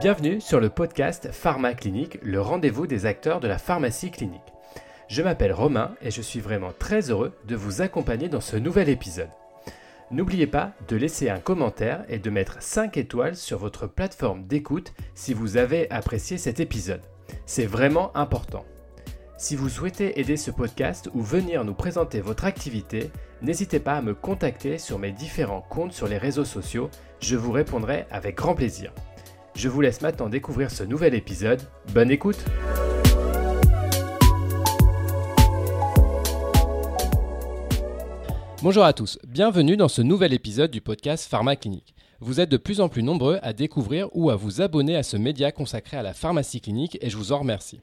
Bienvenue sur le podcast Pharma Clinique, le rendez-vous des acteurs de la pharmacie clinique. Je m'appelle Romain et je suis vraiment très heureux de vous accompagner dans ce nouvel épisode. N'oubliez pas de laisser un commentaire et de mettre 5 étoiles sur votre plateforme d'écoute si vous avez apprécié cet épisode. C'est vraiment important. Si vous souhaitez aider ce podcast ou venir nous présenter votre activité, n'hésitez pas à me contacter sur mes différents comptes sur les réseaux sociaux, je vous répondrai avec grand plaisir. Je vous laisse maintenant découvrir ce nouvel épisode. Bonne écoute Bonjour à tous, bienvenue dans ce nouvel épisode du podcast Pharma Clinique. Vous êtes de plus en plus nombreux à découvrir ou à vous abonner à ce média consacré à la pharmacie clinique et je vous en remercie.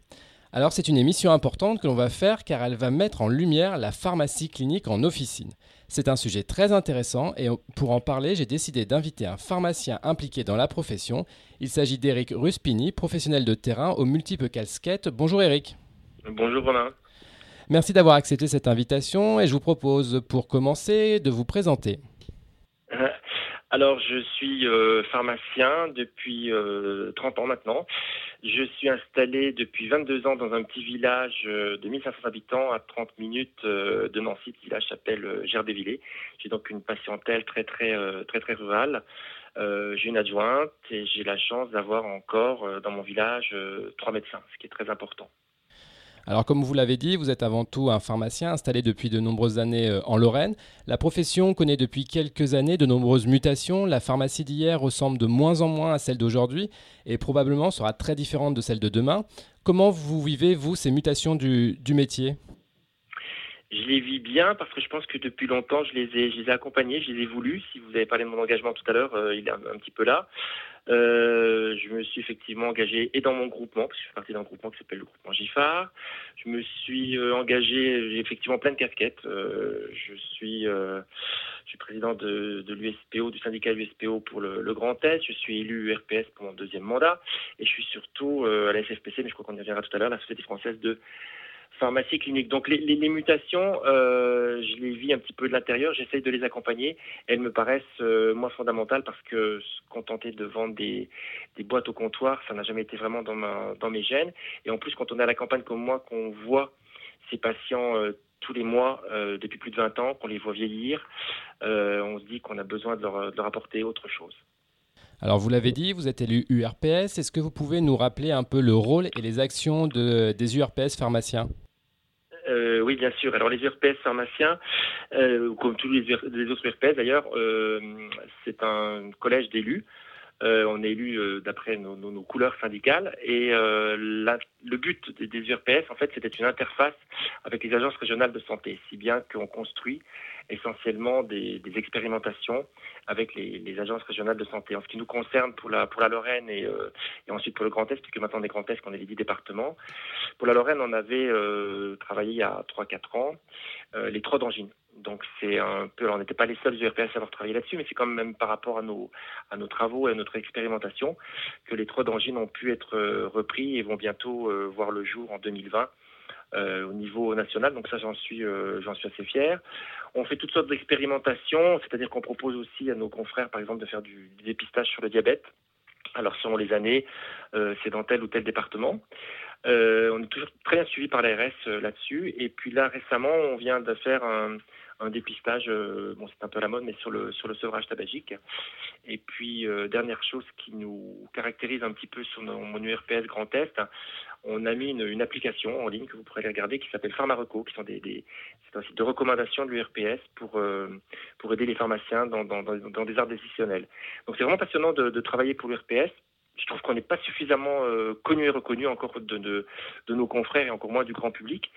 Alors c'est une émission importante que l'on va faire car elle va mettre en lumière la pharmacie clinique en officine. C'est un sujet très intéressant et pour en parler, j'ai décidé d'inviter un pharmacien impliqué dans la profession. Il s'agit d'Eric Ruspini, professionnel de terrain aux multiples casquettes. Bonjour Eric. Bonjour Romain. Merci d'avoir accepté cette invitation et je vous propose pour commencer de vous présenter. Alors, je suis euh, pharmacien depuis 30 euh, ans maintenant. Je suis installé depuis 22 ans dans un petit village euh, de 1500 habitants à 30 minutes de Nancy, le village s'appelle Gerdévillers. J'ai donc une patientèle très très très très rurale. j'ai une adjointe et j'ai la chance d'avoir encore dans mon village trois médecins, ce qui est très important. Alors comme vous l'avez dit, vous êtes avant tout un pharmacien installé depuis de nombreuses années euh, en Lorraine. La profession connaît depuis quelques années de nombreuses mutations. La pharmacie d'hier ressemble de moins en moins à celle d'aujourd'hui et probablement sera très différente de celle de demain. Comment vous vivez, vous, ces mutations du, métier? Je les vis bien parce que je pense que depuis longtemps, je les ai, je accompagnés, je les ai voulus. Si vous avez parlé de mon engagement tout à l'heure, euh, il est un, petit peu là. Euh, je me suis effectivement engagé et dans mon groupement, parce que je fais partie d'un groupement qui s'appelle le groupement GIFAR. Je me suis euh, engagé, j'ai effectivement plein de casquettes. Euh, je suis, je suis président de, de l'USPO, du syndicat USPO pour le, le, Grand Est. Je suis élu URPS pour mon deuxième mandat. Et je suis surtout à la SFPC, mais je crois qu'on y reviendra tout à l'heure, la Société française de pharmacie clinique. Donc les, mutations, euh, je les vis un petit peu de l'intérieur, j'essaye de les accompagner. Elles me paraissent, euh, moi, fondamentales parce que se contenter de vendre des, boîtes au comptoir, ça n'a jamais été vraiment dans, mes gènes. Et en plus, quand on est à la campagne comme moi, qu'on voit ces patients euh, tous les mois depuis plus de 20 ans, qu'on les voit vieillir, on se dit qu'on a besoin de leur, de apporter autre chose. Alors vous l'avez dit, vous êtes élu URPS. Est-ce que vous pouvez nous rappeler un peu le rôle et les actions de, des URPS pharmaciens? Oui, bien sûr. Alors les URPS pharmaciens, euh, comme tous les, autres URPS d'ailleurs, euh, c'est un collège d'élus. On est élu d'après nos, couleurs syndicales et le but des, URPS, en fait, c'était une interface avec les agences régionales de santé, si bien qu'on construit essentiellement des, expérimentations avec les, agences régionales de santé. En ce qui nous concerne pour la, Lorraine et, euh, ensuite pour le Grand Est, puisque maintenant on est Grand Est, qu'on est les dix départements. Pour la Lorraine, on avait euh, travaillé il y a 3-4 ans euh, les trois d'angine. Donc c'est un peu, on n'était pas les seuls URPS à avoir travaillé là-dessus, mais c'est quand même par rapport à nos, travaux et à notre expérimentation que les trois d'angine ont pu être repris et vont bientôt voir le jour en 2020 euh, au niveau national. Donc ça, j'en suis, euh, suis assez fier. On fait toutes sortes d'expérimentations, c'est-à-dire qu'on propose aussi à nos confrères, par exemple, de faire du, dépistage sur le diabète. Alors selon les années, euh, c'est dans tel ou tel département. on est toujours très bien suivi par l'ARS là-dessus. Et puis là, récemment, on vient de faire un, un dépistage, euh, bon c'est un peu la mode, mais sur le sur le sevrage tabagique. Et puis euh, dernière chose qui nous caractérise un petit peu sur mon URPS Grand Est, on a mis une, application en ligne que vous pourrez regarder qui s'appelle Pharmareco, qui sont des, des de recommandation de l'URPS pour euh, pour aider les pharmaciens dans, dans, dans, des arts décisionnels. Donc c'est vraiment passionnant de travailler pour l'URPS je trouve qu'on n'est pas suffisamment euh, connu et reconnu encore de, nos confrères et encore moins du grand public.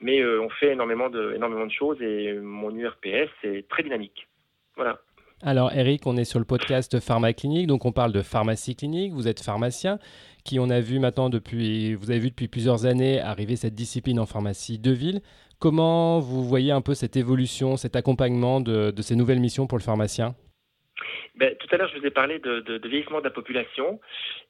Mais euh, on fait énormément de, choses et mon URPS est très dynamique. Voilà. Alors Eric, on est sur le podcast Pharma Clinique, donc on parle de pharmacie clinique, vous êtes pharmacien, qui on a vu maintenant depuis, vous avez vu depuis plusieurs années arriver cette discipline en pharmacie de ville. Comment vous voyez un peu cette évolution, cet accompagnement de ces nouvelles missions pour le pharmacien? Ben, tout à l'heure, je vous ai parlé de, vieillissement de la population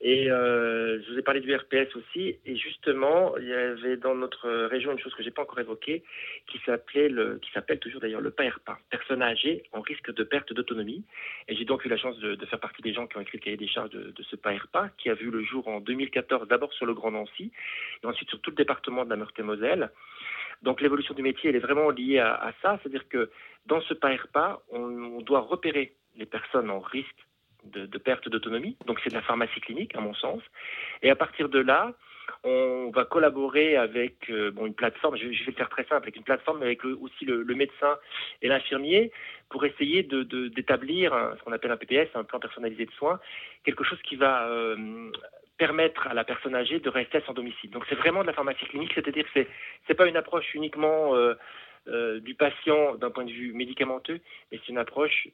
et euh, je vous ai parlé du RPS aussi. Et justement, il y avait dans notre région une chose que j'ai pas encore évoquée, qui s'appelle toujours d'ailleurs le PAERPA, personnes âgées en risque de perte d'autonomie. Et j'ai donc eu la chance de, faire partie des gens qui ont écrit le cahier des charges de, ce PAERPA, qui a vu le jour en 2014, d'abord sur le Grand Nancy, et ensuite sur tout le département de la Meurthe-et-Moselle. Donc l'évolution du métier, elle est vraiment liée à, ça, c'est-à-dire que dans ce PAERPA, on, on doit repérer les personnes en risque de, perte d'autonomie. Donc c'est de la pharmacie clinique, à mon sens. Et à partir de là, on va collaborer avec euh, une plateforme, je, vais le faire très simple, avec une plateforme, avec aussi le, médecin et l'infirmier, pour essayer d'établir ce qu'on appelle un PPS, un plan personnalisé de soins, quelque chose qui va euh, permettre à la personne âgée de rester à son domicile. Donc c'est vraiment de la pharmacie clinique, c'est-à-dire que c'est pas une approche uniquement euh, du patient d'un point de vue médicamenteux, mais c'est une approche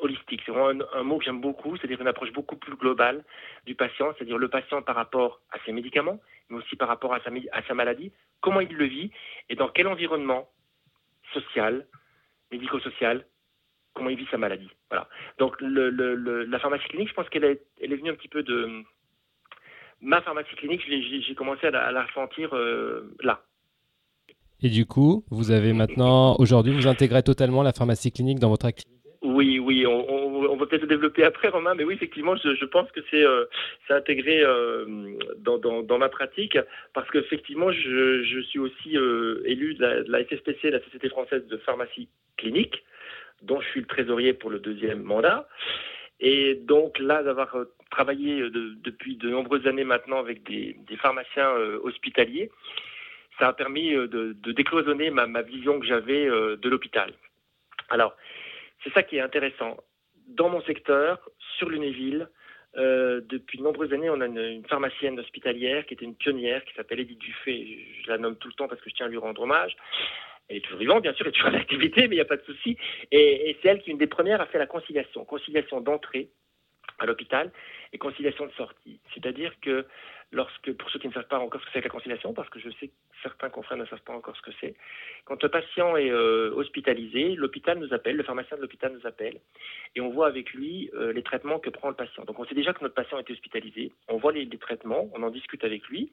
holistique. C'est vraiment un, mot que j'aime beaucoup, c'est-à-dire une approche beaucoup plus globale du patient, c'est-à-dire le patient par rapport à ses médicaments, mais aussi par rapport à sa, maladie, comment il le vit et dans quel environnement social, médico-social, comment il vit sa maladie. Voilà. Donc le, la pharmacie clinique, je pense qu'elle est, elle est venue un petit peu de ma pharmacie clinique. J'ai commencé à la, à euh, là. Et du coup, vous avez maintenant, aujourd'hui, vous intégrez totalement la pharmacie clinique dans votre activité oui, oui, on, on, on va peut-être développer après, Romain, mais oui, effectivement, je, je pense que c'est euh, intégré euh, dans, dans, dans, ma pratique, parce qu'effectivement, je, je suis aussi euh, élu de la, de la SSPC, la Société française de pharmacie clinique, dont je suis le trésorier pour le deuxième mandat. Et donc là, d'avoir travaillé de, depuis de nombreuses années maintenant avec des, des pharmaciens hospitaliers, ça a permis de, de décloisonner ma, ma vision que j'avais de l'hôpital. Alors, c'est ça qui est intéressant. Dans mon secteur, sur Lunéville, euh, depuis de nombreuses années, on a une, pharmacienne hospitalière qui était une pionnière, qui s'appelle Edith Dufay. Je, la nomme tout le temps parce que je tiens à lui rendre hommage. Elle est toujours vivante, bien sûr, elle est toujours en activité, mais il n'y a pas de souci. Et, c'est elle qui, une des premières, a fait la conciliation. Conciliation d'entrée à l'hôpital et conciliation de sortie. C'est-à-dire que lorsque, pour ceux qui ne savent pas encore ce que c'est que la conciliation, parce que je sais que certains confrères ne savent pas encore ce que c'est, quand le patient est euh, hospitalisé, l'hôpital nous appelle, le pharmacien de l'hôpital nous appelle, et on voit avec lui euh, les traitements que prend le patient. Donc on sait déjà que notre patient est hospitalisé, on voit les, les traitements, on en discute avec lui.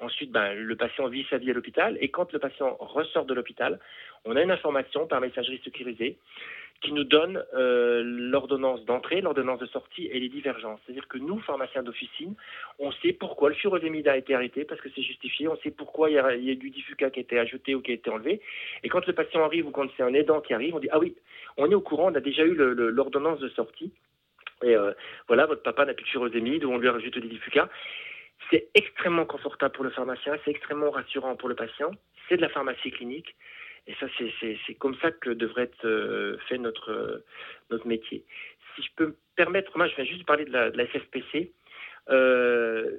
Ensuite, ben, le patient vit sa vie à l'hôpital, et quand le patient ressort de l'hôpital, on a une information par messagerie sécurisée qui nous donne euh, l'ordonnance d'entrée, l'ordonnance de sortie et les divergences. C'est-à-dire que nous, pharmaciens d'officine, on sait pourquoi le furosémide a été arrêté, parce que c'est justifié, on sait pourquoi il y, a, il du diffuca qui a été ajouté ou qui a été enlevé. Et quand le patient arrive ou quand c'est un aidant qui arrive, on dit, ah oui, on est au courant, on a déjà eu l'ordonnance de sortie. Et euh, voilà, votre papa n'a plus de furosémide ou on lui a rajouté des diffuca. C'est extrêmement confortable pour le pharmacien, c'est extrêmement rassurant pour le patient. C'est de la pharmacie clinique. Et ça, c'est comme ça que devrait être euh, fait notre, euh, notre métier. Si je peux me permettre, moi, je viens juste parler de la, de la SFPC. Euh,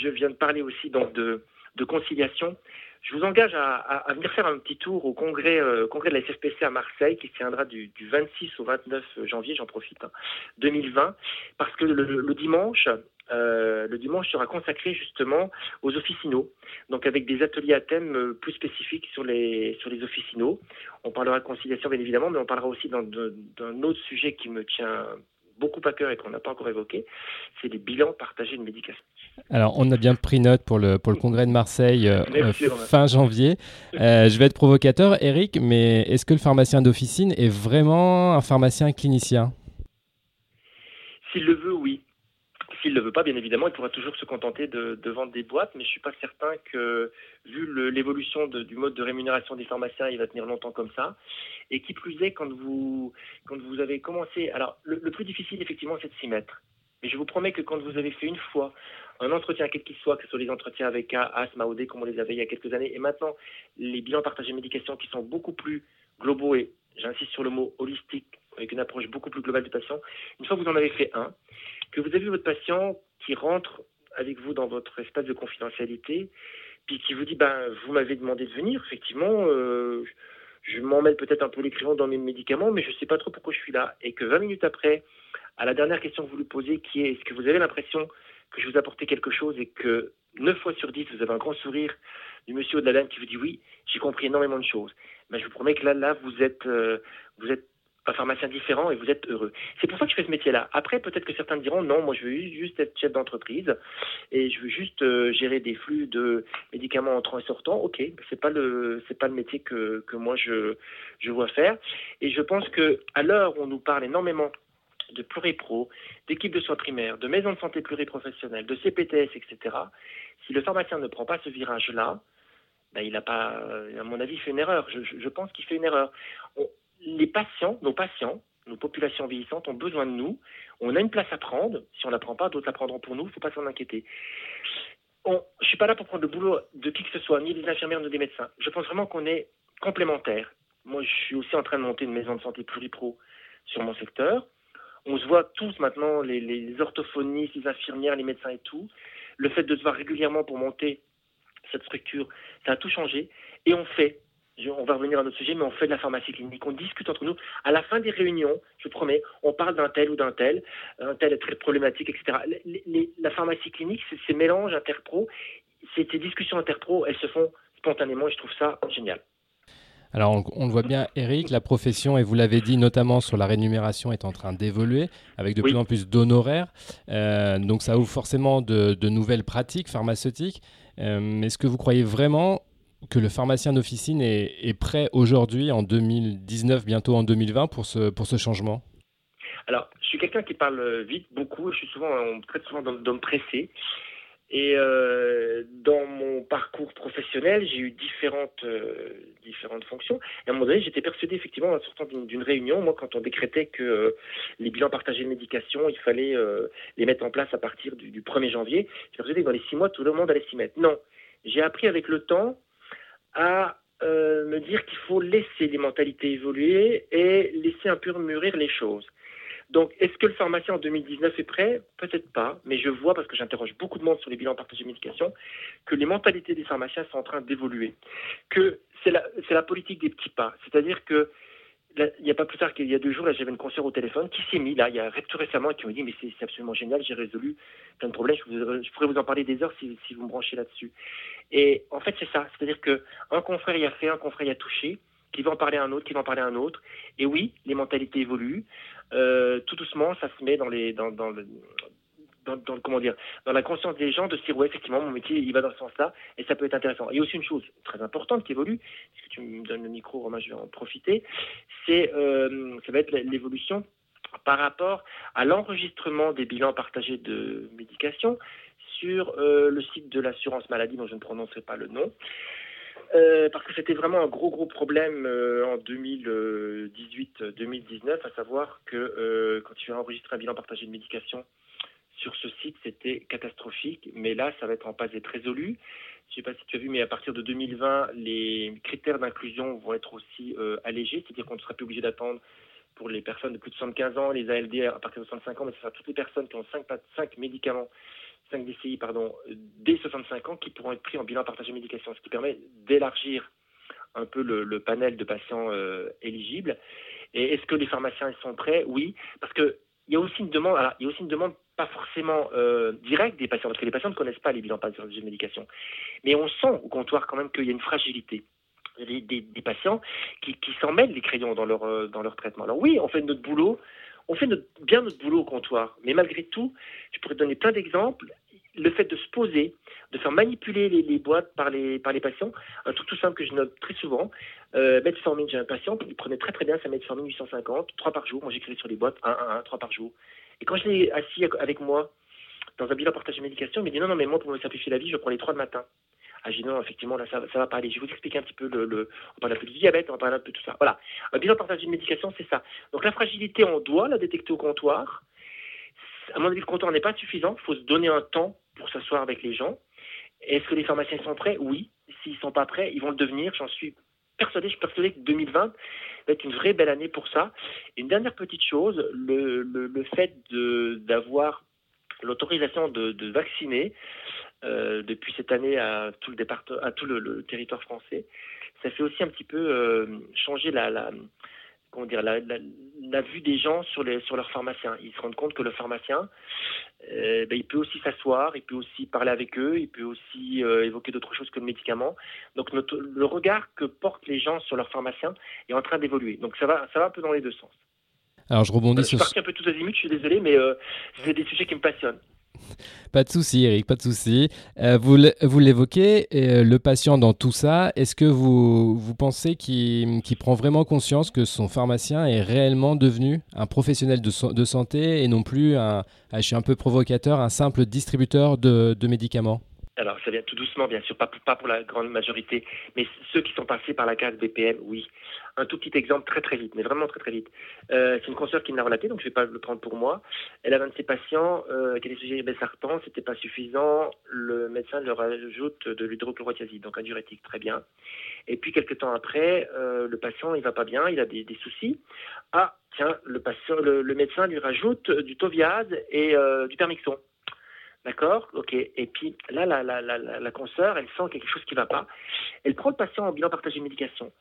je viens de parler aussi donc de, conciliation. Je vous engage à, venir faire un petit tour au congrès, congrès de la SFPC à Marseille, qui se tiendra du, du 26 au 29 janvier, j'en profite, hein, 2020, parce que le dimanche, euh, le dimanche sera consacré justement aux officinaux, donc avec des ateliers à thème euh, plus spécifiques sur les, sur les officinaux. On parlera de conciliation bien évidemment, mais on parlera aussi d'un autre sujet qui me tient beaucoup à cœur et qu'on n'a pas encore évoqué, c'est les bilans partagés de médication. Alors, on a bien pris note pour le, pour le congrès de Marseille euh, fin janvier. Euh, je vais être provocateur, Eric, mais est-ce que le pharmacien d'officine est vraiment un pharmacien clinicien? S'il le veut. S'il ne le veut pas, bien évidemment, il pourra toujours se contenter de, vendre des boîtes, mais je ne suis pas certain que, vu l'évolution du mode de rémunération des pharmaciens, il va tenir longtemps comme ça. Et qui plus est, quand vous, avez commencé... Alors, le, plus difficile, effectivement, c'est de s'y mettre. Mais je vous promets que quand vous avez fait une fois un entretien, quel qu'il soit, que ce soit les entretiens avec asthme, AOD, comme on les avait il y a quelques années, et maintenant les bilans partagés médication qui sont beaucoup plus globaux et j'insiste sur le mot holistique, avec une approche beaucoup plus globale du patient, une fois que vous en avez fait un, que vous avez votre patient qui rentre avec vous dans votre espace de confidentialité, puis qui vous dit, ben, vous m'avez demandé de venir, effectivement, euh, je m'emmêle peut-être un peu l'écrivant dans mes médicaments, mais je ne sais pas trop pourquoi je suis là. Et que 20 minutes après, à la dernière question que vous lui posez, qui est, est-ce que vous avez l'impression que je vous apportais quelque chose et que 9 fois sur 10, vous avez un grand sourire du monsieur ou de la qui vous dit oui, j'ai compris énormément de choses. Mais je vous promets que là, là, vous êtes, euh, vous êtes un pharmacien différent et vous êtes heureux. C'est pour ça que je fais ce métier-là. Après, peut-être que certains diront non, moi je veux juste être chef d'entreprise et je veux juste euh, gérer des flux de médicaments entrant et sortant. Ok, c'est pas le c'est pas le métier que, que moi je je vois faire. Et je pense que à l'heure où on nous parle énormément de pluripro, d'équipes de soins primaires, de maisons de santé pluriprofessionnelles, de CPTS, etc. Si le pharmacien ne prend pas ce virage-là, ben, il n'a pas, à mon avis, fait une erreur. Je pense qu'il fait une erreur les patients, nos patients, nos populations vieillissantes ont besoin de nous. On a une place à prendre. Si on ne la prend pas, d'autres la prendront pour nous. Il ne faut pas s'en inquiéter. je ne suis pas là pour prendre le boulot de qui que ce soit, ni des infirmières, ni des médecins. Je pense vraiment qu'on est complémentaires. Moi, je suis aussi en train de monter une maison de santé pluripro sur mon secteur. On se voit tous maintenant, les, les orthophonistes, les infirmières, les médecins et tout. Le fait de se voir régulièrement pour monter cette structure, ça a tout changé. Et on fait on va revenir à notre sujet, mais on fait de la pharmacie clinique, on discute entre nous. À la fin des réunions, je vous promets, on parle d'un tel ou d'un tel, un tel est très problématique, etc. la pharmacie clinique, ces mélanges interpro, ces, discussions interpro, elles se font spontanément et je trouve ça génial. Alors on, le voit bien, Eric, la profession, et vous l'avez dit notamment sur la rémunération, est en train d'évoluer avec de plus en plus d'honoraires. Euh, donc ça ouvre forcément de, nouvelles pratiques pharmaceutiques. Euh, Est-ce que vous croyez vraiment que le pharmacien d'officine est, prêt aujourd'hui, en 2019, bientôt en 2020, pour ce, pour ce changement? Alors, je suis quelqu'un qui parle vite, beaucoup, je suis souvent, on traite souvent d'homme pressé. Et euh, dans mon parcours professionnel, j'ai eu différentes, euh, différentes fonctions. Et à un moment donné, j'étais persuadé, effectivement, en sortant d'une réunion, moi, quand on décrétait que euh, les bilans partagés de médication, il fallait les mettre en place à partir du, du 1er janvier, j'étais persuadé que dans les six mois, tout le monde allait s'y mettre. Non. J'ai appris avec le temps à euh, me dire qu'il faut laisser les mentalités évoluer et laisser un peu mûrir les choses. Donc, est-ce que le pharmacien en 2019 est prêt? Peut-être pas, mais je vois, parce que j'interroge beaucoup de monde sur les bilans partagés médication, que les mentalités des pharmaciens sont en train d'évoluer. Que c'est la, la politique des petits pas. C'est-à-dire que il n'y a pas plus tard qu'il y a deux jours, j'avais une conseillère au téléphone qui s'est mis là, il y a tout récemment, et qui me dit mais c'est absolument génial, j'ai résolu plein de problèmes, je, pourrais vous en parler des heures si, vous me branchez là-dessus. Et en fait c'est ça, c'est-à-dire que un confrère y a fait, un confrère y a touché, qui va en parler à un autre, qui va en parler à un autre. Et oui, les mentalités évoluent. Euh, tout doucement, ça se met dans les dans, le, dans, comment dire, dans la conscience des gens de se dire ouais effectivement mon métier il va dans ce sens-là et ça peut être intéressant. A aussi une chose très importante qui évolue, puisque tu me donnes le micro, Romain, je vais en profiter, c'est euh, ça va être l'évolution par rapport à l'enregistrement des bilans partagés de médication sur euh, le site de l'assurance maladie dont je ne prononcerai pas le nom. Euh, parce que c'était vraiment un gros gros problème en 2018-2019, à savoir que quand tu as enregistré un bilan partagé de médication sur ce site, c'était catastrophique, mais là, ça va être en passe d'être résolu. Je ne sais pas si tu as vu, mais à partir de 2020, les critères d'inclusion vont être aussi euh, allégés, c'est-à-dire qu'on ne sera plus obligé d'attendre pour les personnes de plus de 75 ans, les ALD à partir de 65 ans, mais ce sera toutes les personnes qui ont 5, 5 médicaments, 5 DCI, pardon, dès 65 ans, qui pourront être pris en bilan partagé médication, ce qui permet d'élargir un peu le, panel de patients euh, éligibles. Et est-ce que les pharmaciens sont prêts? Oui, parce que il y a aussi une demande. Alors, il y a aussi une demande pas forcément euh, directe des patients, parce que les patients ne connaissent pas les bilans de médication. Mais on sent au comptoir quand même qu'il y a une fragilité. Des, des, patients qui, qui s'en mêlent les crayons dans leur, euh, dans leur traitement. Alors oui, on fait notre boulot, on fait bien notre boulot au comptoir, mais malgré tout, je pourrais donner plein d'exemples. Le fait de se poser, de faire manipuler les, boîtes par les, par les patients, un truc tout simple que je note très souvent, euh, metformine, j'ai un patient qui prenait très très bien sa metformine 850, 3 par jour, moi j'écrivais sur les boîtes 1, 1, 1, 3 par jour. Et quand je l'ai assis avec moi dans un bilan partage de médication, il m'a dit non, non, mais moi, pour me simplifier la vie, je prends les trois de matin. Ah, j'ai dit non, effectivement, là, ça, ne va pas aller. Je vais vous expliquer un petit peu le, on parle un peu du diabète, on parle un peu de tout ça. Voilà. Un bilan partage de médication, c'est ça. Donc, la fragilité, on doit la détecter au comptoir. À mon avis, le comptoir n'est pas suffisant. Il faut se donner un temps pour s'asseoir avec les gens. Est-ce que les pharmaciens sont prêts? Oui. S'ils sont pas prêts, ils vont le devenir. J'en suis persuadé. Je suis persuadé que 2020, va être une vraie belle année pour ça. une dernière petite chose, le, fait d'avoir l'autorisation de, vacciner euh, depuis cette année à tout le, territoire français, ça fait aussi un petit peu euh, changer la, la, vue des gens sur, les, sur leur pharmacien. Ils se rendent compte que le pharmacien, euh, ben, il peut aussi s'asseoir, il peut aussi parler avec eux, il peut aussi euh, évoquer d'autres choses que le médicament. Donc notre, le regard que portent les gens sur leur pharmacien est en train d'évoluer. Donc ça va, ça va un peu dans les deux sens. Alors je rebondis sur. Je suis parti un peu tout azimuts, je suis désolé, mais c'est des sujets qui me passionnent. Pas de souci, Eric, pas de souci. Euh, vous l'évoquez, euh, le patient dans tout ça, est-ce que vous, vous pensez qu'il prend vraiment conscience que son pharmacien est réellement devenu un professionnel de, santé et non plus, un, peu provocateur, un simple distributeur de médicaments? Alors, ça vient tout doucement, bien sûr, pas pour, la grande majorité, mais ceux qui sont passés par la case BPM, oui. Un tout petit exemple très très vite, mais vraiment très très vite. Euh, c'est une consoeur qui me l'a relaté, donc je ne vais pas le prendre pour moi. Elle a un de ses patients euh, qui des sujets ce c'était pas suffisant. Le médecin leur ajoute de l'hydrochlorothiazide, donc un diurétique, très bien. Et puis quelques temps après, euh, le patient il va pas bien, il a des, soucis. Ah tiens, le patient, le, médecin lui rajoute du toviaz et euh, du permixon. D'accord? Ok. Et puis là, la, la, consoeur, elle sent quelque chose qui ne va pas. Elle prend le patient en bilan partagé médication.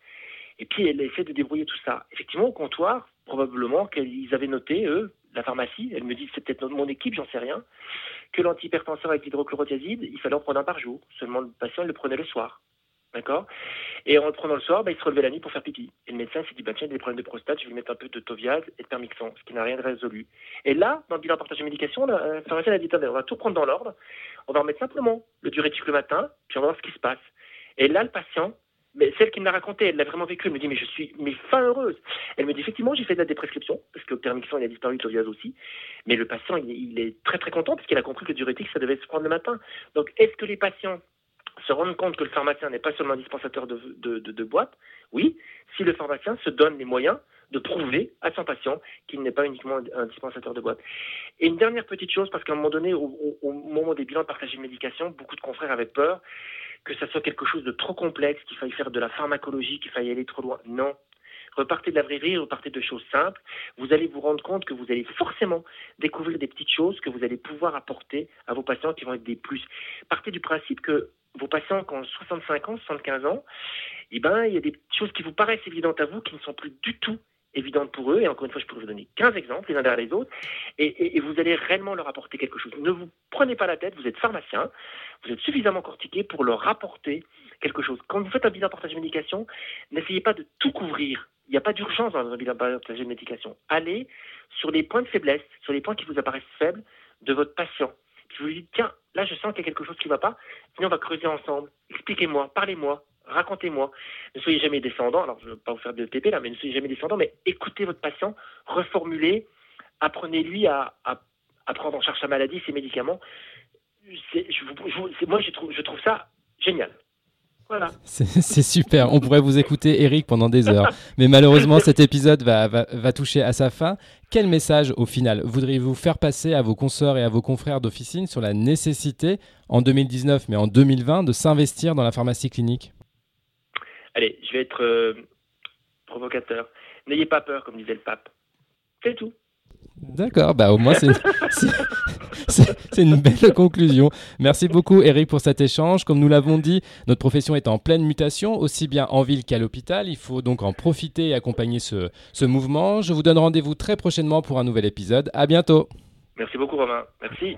Et puis elle essaie de débrouiller tout ça. Effectivement, au comptoir, probablement qu'ils avaient noté, eux, la pharmacie, elle me dit, c'est peut-être mon équipe, j'en sais rien, que l'antihypertenseur avec l'hydrochlorothiazide, il fallait en prendre un par jour. Seulement le patient, il le prenait le soir. D'accord Et en le prenant le soir, bah, il se relevait la nuit pour faire pipi. Et le médecin s'est dit, bah, tiens, il a des problèmes de prostate, je vais lui mettre un peu de Toviaz et de Permixon, ce qui n'a rien de résolu. Et là, dans le bilan partage de médication, la pharmacienne a dit, on va tout prendre dans l'ordre, on va remettre simplement le diurétique le matin, puis on va voir ce qui se passe. Et là, le patient, celle qui me l'a raconté, elle l'a vraiment vécu. Elle me dit, mais je suis mais fin heureuse. Elle me dit, effectivement, j'ai fait de la déprescription, parce que le Permixon, il a disparu, le Toviaz aussi. Mais le patient, il, est très très content, parce qu'il a compris que le diurétique, ça devait se prendre le matin. Donc, est-ce que les patients se rendre compte que le pharmacien n'est pas seulement un dispensateur de, boîtes, oui, si le pharmacien se donne les moyens de prouver à son patient qu'il n'est pas uniquement un dispensateur de boîtes. Et une dernière petite chose, parce qu'à un moment donné, au, moment des bilans de partage de médication, beaucoup de confrères avaient peur que ça soit quelque chose de trop complexe, qu'il faille faire de la pharmacologie, qu'il faille aller trop loin. Non, repartez de la vraie repartez de choses simples. Vous allez vous rendre compte que vous allez forcément découvrir des petites choses que vous allez pouvoir apporter à vos patients qui vont être des plus. Partez du principe que vos patients qui ont 65 ans, 75 ans, eh ben, il y a des choses qui vous paraissent évidentes à vous qui ne sont plus du tout évidentes pour eux. Et encore une fois, je pourrais vous donner 15 exemples les uns derrière les autres. Et, vous allez réellement leur apporter quelque chose. Ne vous prenez pas la tête, vous êtes pharmacien, vous êtes suffisamment cortiqué pour leur apporter quelque chose. Quand vous faites un bilan partage de médication, n'essayez pas de tout couvrir. Il n'y a pas d'urgence dans un bilan partage de médication. Allez sur les points de faiblesse, sur les points qui vous apparaissent faibles de votre patient. Puis vous dites, tiens, là je sens qu'il y a quelque chose qui ne va pas, venez on va creuser ensemble, expliquez-moi, parlez-moi, racontez-moi. Ne soyez jamais descendant, alors je ne vais pas vous faire de TP là, mais ne soyez jamais descendant, mais écoutez votre patient, reformulez, apprenez-lui à, prendre en charge sa maladie, ses médicaments. moi je trouve, je trouve ça génial. C'est super. On pourrait vous écouter, Eric, pendant des heures. Mais malheureusement, cet épisode va, va, toucher à sa fin. Quel message, au final, voudriez-vous faire passer à vos consoeurs et à vos confrères d'officine sur la nécessité, en 2019, mais en 2020, de s'investir dans la pharmacie clinique? Allez, je vais être euh, provocateur. N'ayez pas peur, comme disait le pape. C'est tout. D'accord, bah au moins c'est une belle conclusion. Merci beaucoup Eric pour cet échange. Comme nous l'avons dit, notre profession est en pleine mutation, aussi bien en ville qu'à l'hôpital. Il faut donc en profiter et accompagner ce, ce mouvement. Je vous donne rendez-vous très prochainement pour un nouvel épisode. À bientôt. Merci beaucoup Romain. Merci.